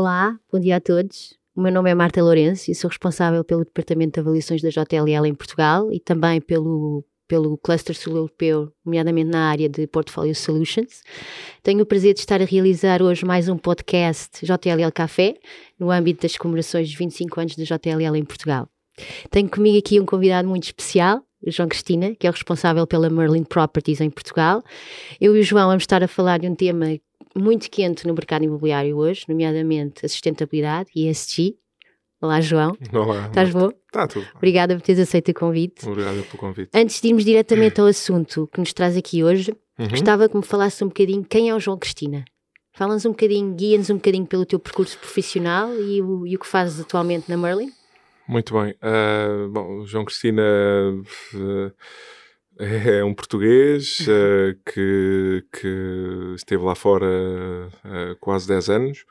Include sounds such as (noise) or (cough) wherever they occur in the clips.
Olá, bom dia a todos. O meu nome é Marta Lourenço e sou responsável pelo Departamento de Avaliações da JLL em Portugal e também pelo, pelo Cluster Sul Europeu, nomeadamente na área de Portfolio Solutions. Tenho o prazer de estar a realizar hoje mais um podcast JLL Café, no âmbito das comemorações dos 25 anos da JLL em Portugal. Tenho comigo aqui um convidado muito especial, João Cristina, que é o responsável pela Merlin Properties em Portugal. Eu e o João vamos estar a falar de um tema muito quente no mercado imobiliário hoje, nomeadamente a sustentabilidade e ESG. Olá, João. Olá. Estás bom? Está tudo. Obrigada por teres aceito o convite. Obrigado pelo convite. Antes de irmos diretamente ao assunto que nos traz aqui hoje, Uhum. gostava que me falasse um bocadinho quem é o João Cristina. Fala-nos um bocadinho, guia-nos um bocadinho pelo teu percurso profissional e o, e o que fazes atualmente na Merlin. Muito bem. Ah, bom, João Cristina ah, é um português ah, que, que esteve lá fora há quase 10 anos,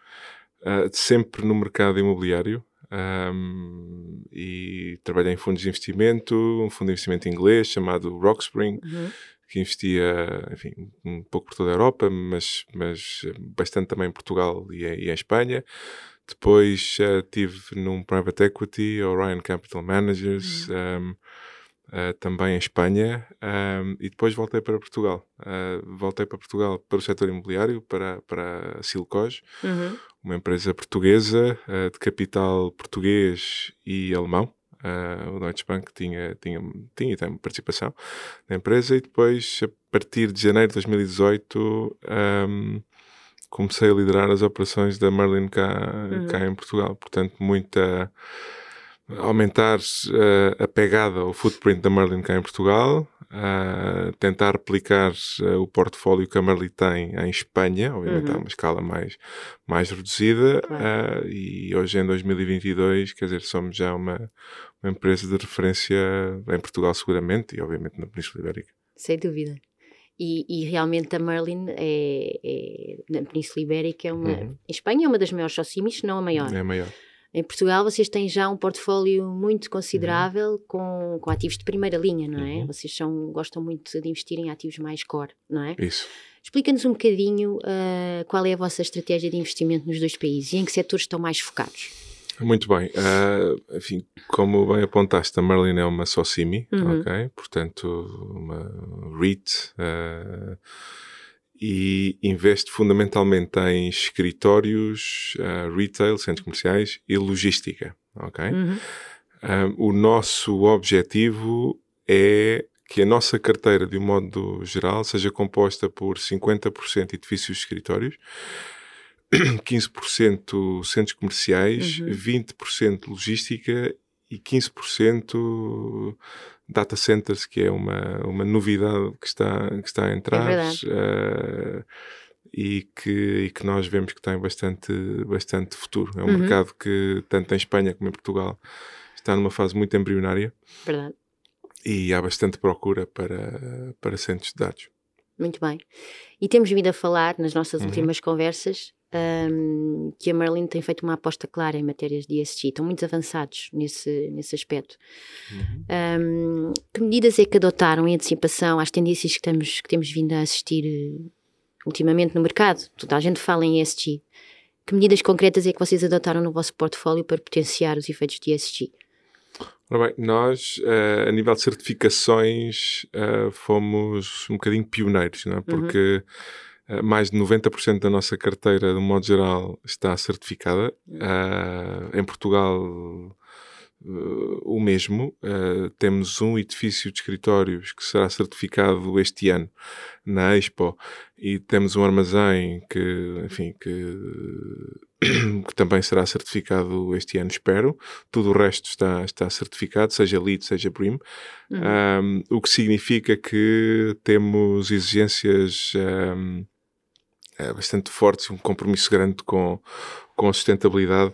sempre no mercado imobiliário. ahm, e trabalhei em fundos de investimento, um fundo de investimento inglês chamado Rockspring, que investia, enfim, um pouco por toda a Europa, mas, mas bastante também em Portugal e, e em Espanha. Depois eh, tive num private equity, Orion Capital Managers, um, eh, também em Espanha, um, e depois voltei para Portugal. Eh, voltei para Portugal para o setor imobiliário, para, para a Silcos, Uhum. uma empresa portuguesa de capital português e alemão. O Deutsche Bank tinha, tinha, tinha tem participação na empresa e depois, a partir de janeiro de 2018, ehm, comecei a liderar as operações da Merlin cá, Uhum. cá em Portugal. Portanto, muita aumentar eh, a pegada, o footprint da Merlin cá em Portugal, eh, tentar replicar eh, o portfólio que a Merlin tem em Espanha, obviamente Uhum. a uma escala mais, mais reduzida, Claro. e hoje em 2022, quer dizer, somos já uma, uma empresa de referência em Portugal seguramente e obviamente na Península Ibérica. Sem dúvida. E, e realmente a Merlin é, é- na Península Ibérica é uma. Uhum. Em Espanha é uma das maiores socimis, se não a maior. É maior. Em Portugal vocês têm já um portfólio muito considerável com, com ativos de primeira linha, não é? Uhum. Vocês são, gostam muito de investir em ativos mais core, não é? Isso. Explica-nos um bocadinho ah, qual é a vossa estratégia de investimento nos dois países e em que setores estão mais focados. Muito bem. Ah, enfim, como bem apontaste, a Merlin é uma Socimi, Uhum. ok? Portanto, uma REIT ah, e investe fundamentalmente em escritórios, ah, retail, centros comerciais e logística, ok? Uhum. O nosso objetivo é que a nossa carteira, de um modo geral, seja composta por 50% edifícios de escritórios, (clears throat) 15% centros comerciais, Uhum. 20% logística e 15% data centers, que é uma, uma novidade que está, que está a entrar. verdade. eh, e que, e que nós vemos que tem bastante, bastante futuro. É um Uhum. mercado que, tanto em Espanha como em Portugal, está numa fase muito embrionária Verdade. e há bastante procura para, para centros de dados. Muito bem. E temos vindo a falar nas nossas Uhum. últimas conversas ahm, que a Merlin tem feito uma aposta clara em matérias de ESG. Estão muito avançados nesse, nesse aspecto. Uhum. Ahm, que medidas é que adotaram em antecipação às tendências que, estamos, que temos vindo a assistir eh, ultimamente no mercado? Toda a gente fala em ESG. Que medidas concretas é que vocês adotaram no vosso portfólio para potenciar os efeitos de ESG? Ora bem, nós, eh, a nível de certificações, eh, fomos um bocadinho pioneiros, não é? porque eh, mais de 90% da nossa carteira, de modo geral, está certificada. Eh, em Portugal, eh, o mesmo. Eh, temos um edifício de escritórios que será certificado este ano na Expo e temos um armazém que, enfim, que, (coughs) que também será certificado este ano, espero. Tudo o resto está, está certificado, seja LEED, seja BREEAM. Um, o que significa que temos exigências um, eh, bastante fortes, um compromisso grande com, com a sustentabilidade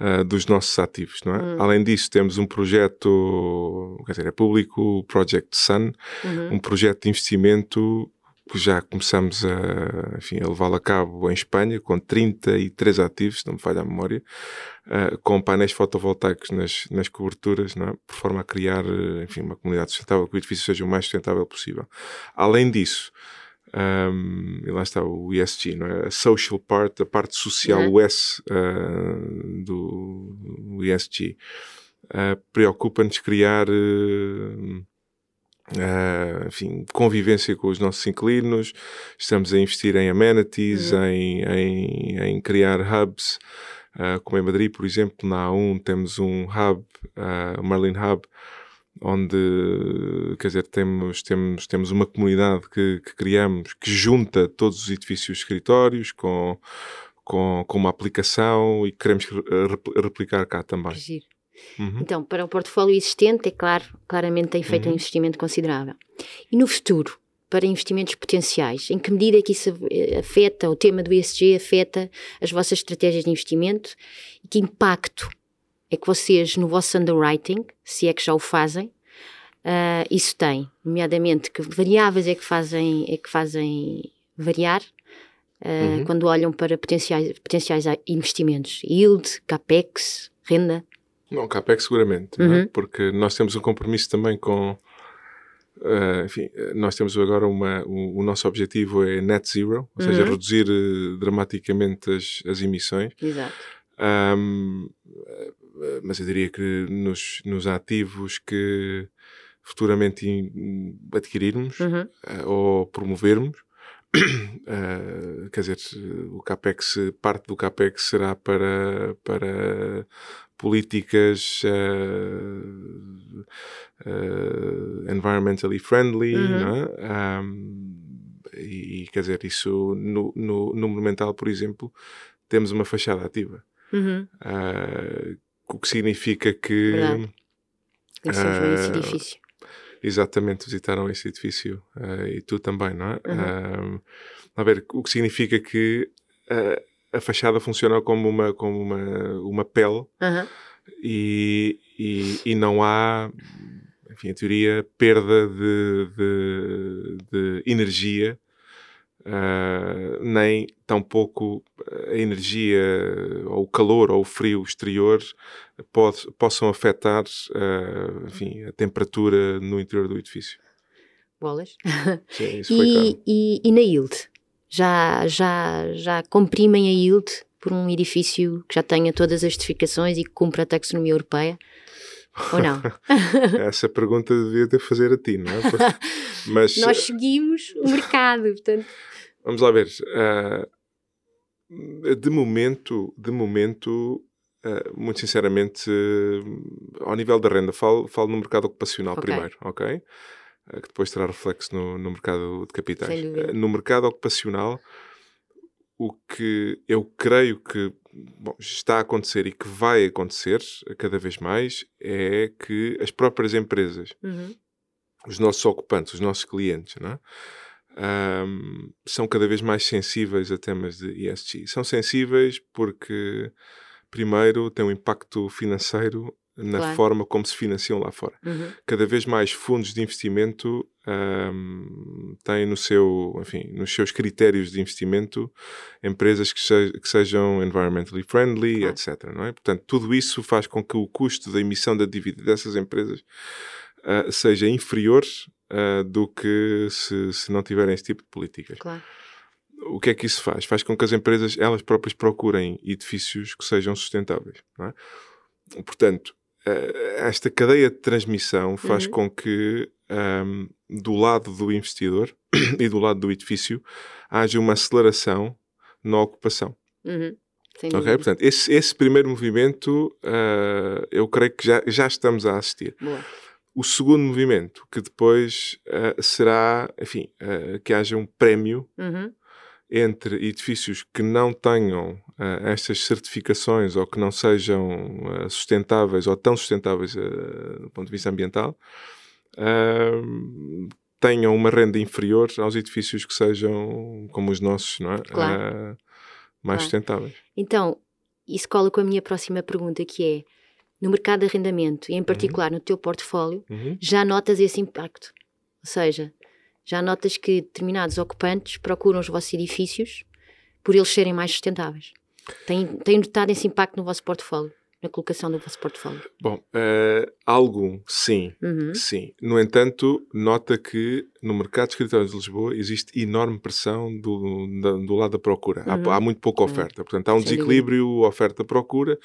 uh, dos nossos ativos. Não é? Além disso, temos um projeto, quer dizer, é público, o Project Sun, Uhum. um projeto de investimento que já começamos a, enfim, a levá-lo a cabo em Espanha, com 33 ativos, não me falha a memória, uh, com painéis fotovoltaicos nas, nas coberturas, não é? por forma a criar enfim, uma comunidade sustentável, que o edifício seja o mais sustentável possível. Além disso, Um, e lá está o ESG, não é? A social part, a parte social, Uhum. o S uh, do ESG. Uh, Preocupa-nos criar uh, uh, enfim, convivência com os nossos inquilinos, estamos a investir em amenities, Uhum. em, em, em criar hubs, uh, como em Madrid, por exemplo, na A1 temos um hub, uh, o Merlin Hub, onde, quer dizer, temos, temos, temos uma comunidade que, que criamos que junta todos os edifícios escritórios com, com, com uma aplicação e que queremos re- repl- replicar cá também. Uhum. Então, para o portfólio existente, é claro, claramente tem feito um Uhum. investimento considerável. E no futuro, para investimentos potenciais, em que medida é que isso eh, afeta, o tema do ESG afeta as vossas estratégias de investimento e que impacto é que vocês, no vosso underwriting, se é que já o fazem, ah, isso tem, nomeadamente, que variáveis é que fazem, é que fazem variar ah, Uhum. quando olham para potenciais, potenciais investimentos? Yield, capex, renda? Não, CAPEX seguramente, é? Uhum. porque nós temos um compromisso também com. eh, enfim, nós temos agora uma. O, o nosso objetivo é net zero, ou seja, Uhum. reduzir eh, dramaticamente as, as emissões. Exato. Eh, mas eu diria que nos, nos ativos que futuramente adquirirmos Uhum. eh, ou promovermos, (clears throat) eh, quer dizer, o CAPEX, parte do CAPEX será para, para políticas eh, eh, environmentally friendly, Uhum. não é? Ahm, e, e, quer dizer, isso no, no, no Monumental, por exemplo, temos uma fachada ativa. Uhum. Ah, o que significa que Verdade. Ah, edifício. exatamente visitaram esse edifício ah, e tu também, não é? Uhum. Ah, a ver, o que significa que a fachada funciona como uma, como uma, uma pele Aham. e, e, e não há, enfim, em teoria, perda de, de, de energia, ah, nem tampouco a energia ou o calor ou o frio exterior pode, possam afetar ah, enfim, a temperatura no interior do edifício. Bolas. Sim, isso foi E, claro. e, e na yield? Já, já, já comprimem a yield por um edifício que já tenha todas as certificações e que cumpra a taxonomia europeia? Ou não? (laughs) Essa pergunta devia ter fazer a ti, não é? (laughs) Mas Nós seguimos o mercado, portanto. (laughs) Vamos lá ver. ah, de momento, de momento, ah, muito sinceramente, ah, ao nível da renda, falo, falo no mercado ocupacional Ok. primeiro, ok? Que depois terá reflexo no, no mercado de capitais. No mercado ocupacional, o que eu creio que bom, está a acontecer e que vai acontecer cada vez mais é que as próprias empresas Uhum. os nossos ocupantes, os nossos clientes, é? Ahm, são cada vez mais sensíveis a temas de ESG. São sensíveis porque, primeiro, tem um impacto financeiro na Claro. forma como se financiam lá fora. Uhum. Cada vez mais fundos de investimento ahm, têm no seu, enfim, nos seus critérios de investimento empresas que, se- que sejam environmentally friendly, Claro. etc. É? Portanto, tudo isso faz com que o custo da emissão da dívida dessas empresas ah, seja inferior ah, do que se, se não tiverem esse tipo de políticas. Claro. O que é que isso faz? Faz com que as empresas elas próprias procurem edifícios que sejam sustentáveis. É? Portanto, esta cadeia de transmissão faz Uhum. com que ahm, do lado do investidor (coughs) e do lado do edifício haja uma aceleração na ocupação. Uhum. Sem Ok? dúvida. Portanto, esse, esse primeiro movimento ah, eu creio que já, já estamos a assistir. Boa. O segundo movimento, que depois ah, será, enfim, ah, que haja um prémio Uhum. Entre edifícios que não tenham ah, estas certificações ou que não sejam ah, sustentáveis ou tão sustentáveis ah, do ponto de vista ambiental, ah, tenham uma renda inferior aos edifícios que sejam como os nossos, não é? Claro. Mais Claro. sustentáveis. Então, isso cola com a minha próxima pergunta, que é, no mercado de arrendamento, e em particular no teu portfólio, Uhum. já notas esse impacto? Ou seja, já notas que determinados ocupantes procuram os vossos edifícios por eles serem mais sustentáveis? Tem, tem notado esse impacto no vosso portfólio? na colocação do vosso portfólio? Bom, uh, algo sim, uhum. sim. No entanto, nota que no mercado de escritórios de Lisboa existe enorme pressão do, do lado da procura. Uhum. Há, há, muito pouca uhum. oferta. Portanto, há um Sem desequilíbrio oferta-procura,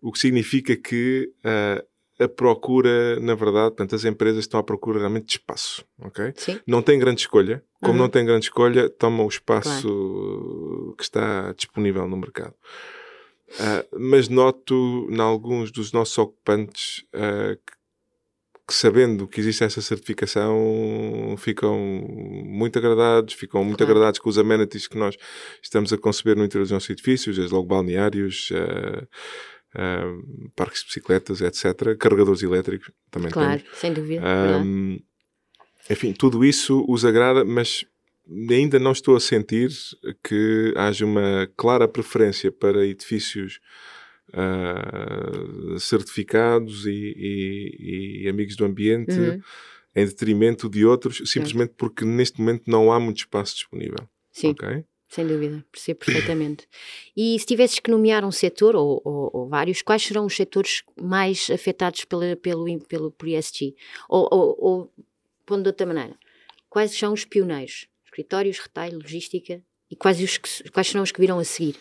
o que significa que uh, a procura, na verdade, portanto, as empresas estão à procura realmente de espaço, ok? Sim. Não tem grande escolha. Como uhum. não tem grande escolha, tomam o espaço claro. que está disponível no mercado. Uh, mas noto, em alguns dos nossos ocupantes, uh, que, que, sabendo que existe essa certificação, ficam muito agradados, ficam muito claro. agradados com os amenities que nós estamos a conceber no interior dos nossos edifícios, desde logo balneários, uh, uh, parques de bicicletas, etc. Carregadores elétricos também claro, temos. sem dúvida. Um, enfim, tudo isso os agrada, mas ainda não estou a sentir que haja uma clara preferência para edifícios uh, certificados e, e, e, amigos do ambiente uhum. em detrimento de outros, simplesmente porque neste momento não há muito espaço disponível. Sim. Okay? Sem dúvida, percebo perfeitamente. E se tivesses que nomear um setor, ou, ou, ou, vários, quais serão os setores mais afetados pela, pelo, pelo, por ESG? Ou, ou, ou, pondo de outra maneira, quais são os pioneiros? Escritórios, retalho, logística? E quais, os que, quais serão os que virão a seguir?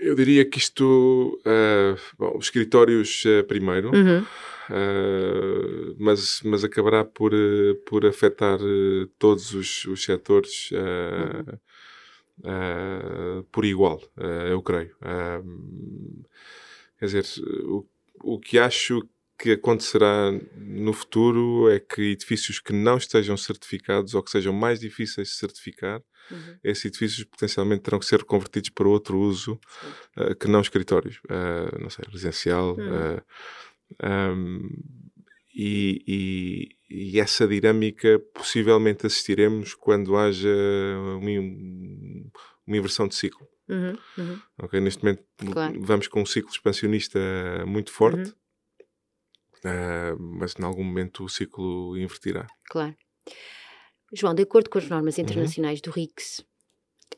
Eu diria que isto. Uh, bom, os escritórios uh, primeiro, uhum. uh, mas, mas acabará por, por afetar todos os, os setores. Uhum uh, por igual, uh, eu creio. Uh, quer dizer, o, o que acho que acontecerá no futuro é que edifícios que não estejam certificados ou que sejam mais difíceis de certificar, uhum. esses edifícios potencialmente terão que ser convertidos para outro uso uh, que não escritórios, uh, não sei, residencial. Uhum. Uh, um, e, e, e, essa dinâmica possivelmente assistiremos quando haja uma, uma inversão de ciclo. Uhum, uhum. Okay? Neste momento claro. vamos com um ciclo expansionista muito forte, uhum. uh, mas em algum momento o ciclo invertirá. Claro. João, de acordo com as normas uhum. internacionais do RICS,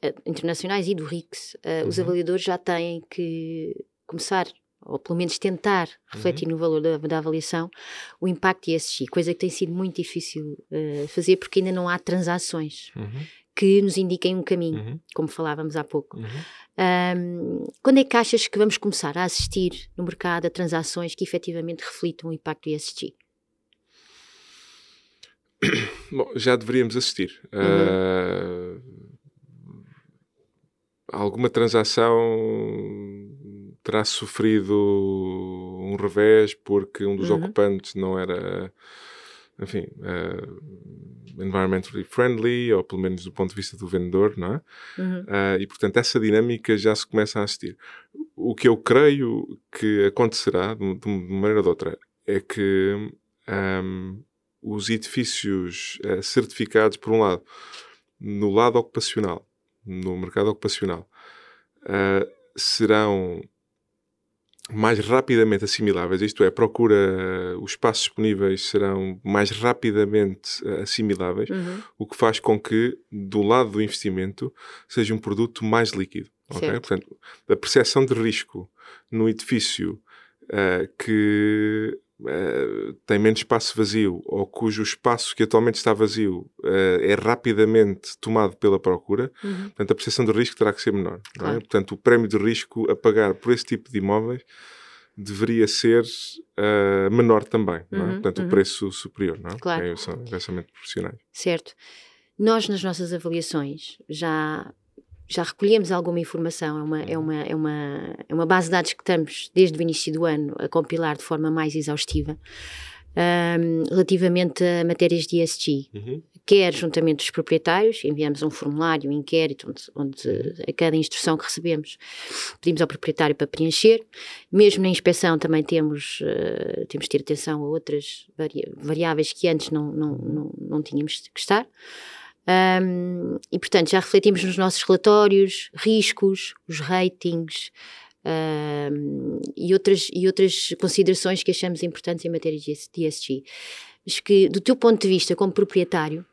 uh, internacionais e do RICS, uh, os uhum. avaliadores já têm que começar ou pelo menos tentar refletir uhum. no valor da, da, avaliação, o impacto ESG, coisa que tem sido muito difícil uh, fazer porque ainda não há transações uhum. que nos indiquem um caminho, uhum. como falávamos há pouco. Um, quando é que achas que vamos começar a assistir no mercado a transações que efetivamente reflitam o impacto ESG? (coughs) Bom, já deveríamos assistir. Uh, alguma transação terá sofrido um revés porque um dos uhum. ocupantes não era, enfim, uh, environmentally friendly, ou pelo menos do ponto de vista do vendedor, não é? Uhum. Uh, e portanto essa dinâmica já se começa a assistir. O que eu creio que acontecerá, de, de uma maneira ou de outra, é que um, os edifícios uh, certificados, por um lado, no lado ocupacional, no mercado ocupacional, serão mais rapidamente assimiláveis, isto é, procura, os espaços disponíveis serão mais rapidamente eh, assimiláveis, uhum. o que faz com que, do lado do investimento, seja um produto mais líquido. Okay? Portanto, a percepção de risco no edifício uh, que uh, tem menos espaço vazio ou cujo espaço que atualmente está vazio uh, é rapidamente tomado pela procura, uhum. portanto, a percepção de risco terá que ser menor. É? Claro. É? Portanto, o prémio de risco a pagar por esse tipo de imóveis deveria ser uh, menor também, é? uhum, portanto, uhum. o preço superior, não é? Claro. É, são profissionais. Certo. Nós, nas nossas avaliações, já já recolhemos alguma informação, é uma, é, uma, é, uma, é uma base de dados que estamos desde o início do ano a compilar de forma mais exaustiva um, relativamente a matérias de ESG. Uhum. Quer juntamente dos proprietários, enviamos um formulário, um inquérito, onde, onde uhum. a cada instrução que recebemos pedimos ao proprietário para preencher. Mesmo na inspeção também temos, uh, temos de ter atenção a outras variáveis que antes não, não, não, não tínhamos que estar. Um, e, portanto, já refletimos nos nossos relatórios riscos, os ratings um, e, outras, e outras considerações que achamos importantes em matéria de ESG. Mas que, do teu ponto de vista como proprietário,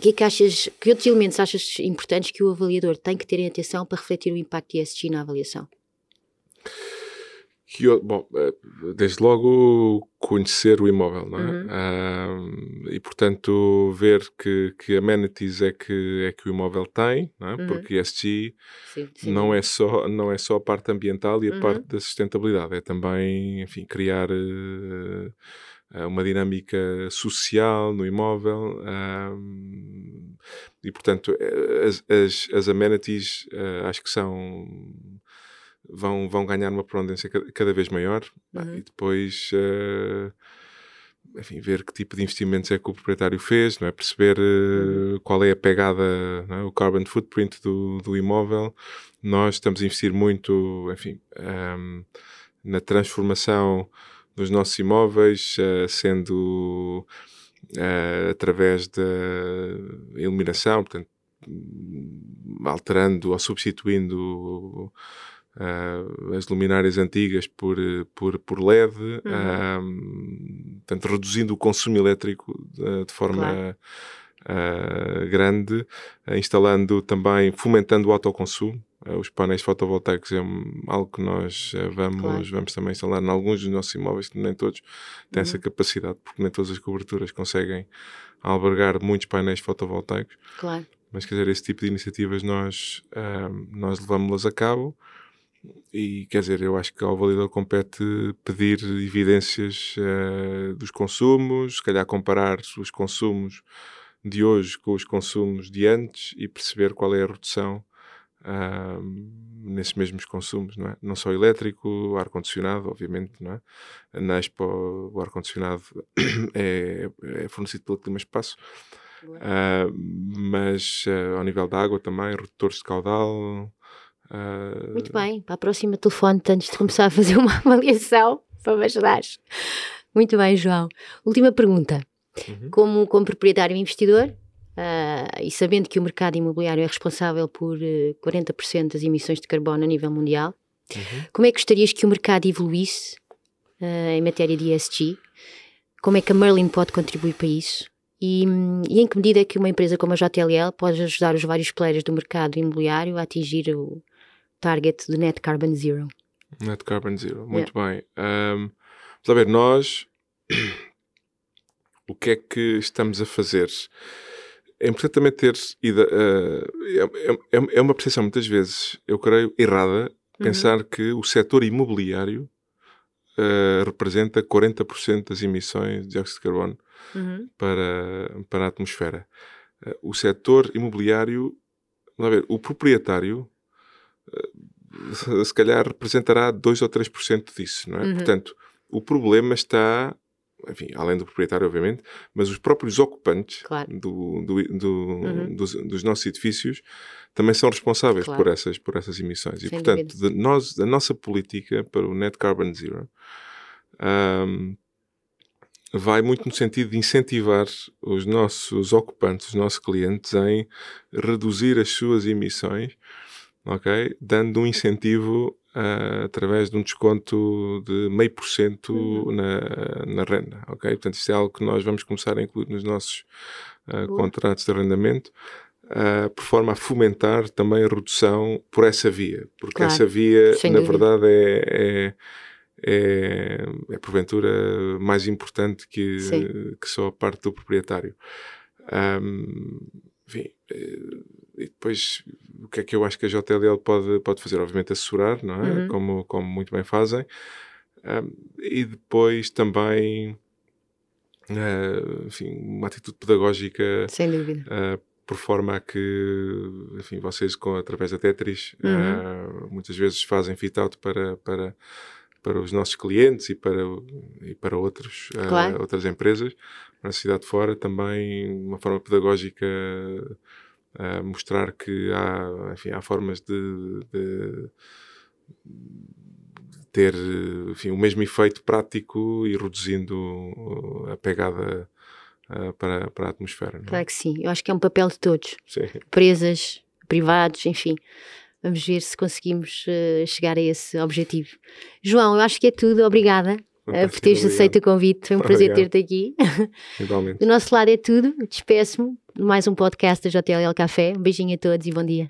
que, é que, achas, que outros elementos achas importantes que o avaliador tem que ter em atenção para refletir o impacto de ESG na avaliação? Que, bom, eh, desde logo conhecer o imóvel, não é? Uhum. e portanto ver que, que amenities é que, é que o imóvel tem, não é? Uhum. porque ESG Sim, sim. não é, só, não é só a parte ambiental e a Uhum. parte da sustentabilidade, é também, enfim, criar eh, uma dinâmica social no imóvel e portanto eh, as, as, as amenities eh, acho que são vão, vão ganhar uma preponderância cada, vez maior Uhum. e depois eh, enfim, ver que tipo de investimentos é que o proprietário fez, não é? perceber Uhum. qual é a pegada, é? o carbon footprint do, do imóvel. Nós estamos a investir muito, enfim, ahm, na transformação dos nossos imóveis, eh, sendo através da iluminação, portanto, alterando ou substituindo eh, as luminárias antigas por, por, por LED, ahm, portanto, reduzindo o consumo elétrico de, de forma Claro. ah, grande, instalando também, fomentando o autoconsumo. Os painéis fotovoltaicos é algo que nós vamos, Claro. vamos também instalar em alguns dos nossos imóveis, que nem todos têm essa Uhum. capacidade, porque nem todas as coberturas conseguem albergar muitos painéis fotovoltaicos. Claro. Mas, quer dizer, esse tipo de iniciativas nós, nós levamos-las a cabo e, quer dizer, eu acho que ao validador compete pedir evidências eh, dos consumos, se calhar comparar os consumos de hoje com os consumos de antes e perceber qual é a redução ahm, nesses mesmos consumos, não é? Não só elétrico, ar-condicionado, obviamente, não é? Na Expo, o ar-condicionado (coughs) é, é fornecido pelo Clima Espaço, ah, mas ah, ao nível da água também, redutores de caudal. Ah, Muito bem, para a próxima telefone antes de começar a fazer uma (laughs) avaliação para me ajudares. Muito bem, João. Última pergunta. Uhum. Como, como proprietário e investidor, ah, e sabendo que o mercado imobiliário é responsável por eh, 40% das emissões de carbono a nível mundial, Uhum. como é que gostarias que o mercado evoluísse ah, em matéria de ESG? Como é que a Merlin pode contribuir para isso? E, e em que medida é que uma empresa como a JLL pode ajudar os vários players do mercado imobiliário a atingir o target de Net Carbon Zero? Net Carbon Zero, muito bem. Ahm, vamos ver, nós (coughs) o que é que estamos a fazer? É importante também ter ido, ah, é, é- é uma percepção muitas vezes, eu creio, errada, pensar que o setor imobiliário ah, representa 40% das emissões de dióxido de carbono Uhum. para, para a atmosfera. Eh, O setor imobiliário, vamos ver, o proprietário se calhar representará 2 ou 3% disso, não é? Uhum. Portanto, o problema está, enfim, além do proprietário, obviamente, mas os próprios ocupantes Claro. do, do- do- Uhum. dos, dos nossos edifícios também são responsáveis Claro. por, essas, por essas emissões. E, Sem portanto, de nós, a nossa política para o Net Carbon Zero ahm, vai muito no sentido de incentivar os nossos ocupantes, os nossos clientes, em reduzir as suas emissões, ok? Dando um incentivo ah, através de um desconto de meio por cento Uhum. na, renda, ok? Portanto, isto é algo que nós vamos começar a incluir nos nossos Boa. contratos de arrendamento, ah, por forma a fomentar também a redução por essa via, porque Claro. essa via, na dúvida. verdade, é, é, é, é porventura mais importante que, Sim. que só a parte do proprietário. Ahm, enfim, eh, e depois o que é que eu acho que a JLL pode, pode fazer? Obviamente assessorar, não é? Uhum. Como, como muito bem fazem. Ahm, e depois também, ah, enfim, uma atitude pedagógica Sem dúvida. ah, por forma a que, enfim, vocês com, através da Tetris Uhum. ah, muitas vezes fazem fit-out para, para, para os nossos clientes e para, e para outros, ah, Claro. outras empresas na cidade de fora também uma forma pedagógica a mostrar que há, enfim, há formas de, de- ter enfim, o mesmo efeito prático e reduzindo uh, a pegada uh, para, para a atmosfera. não é? Claro que sim. Eu acho que é um papel de todos. Sim. Empresas, privados, enfim. Vamos ver se conseguimos eh, chegar a esse objetivo. João, eu acho que é tudo. Obrigada eh, por teres aceito o convite. Foi um prazer Obrigado. ter-te aqui. (laughs) Igualmente. Do nosso lado é tudo. Despeço-me de mais um podcast da JLL Café. Um beijinho a todos e bom dia.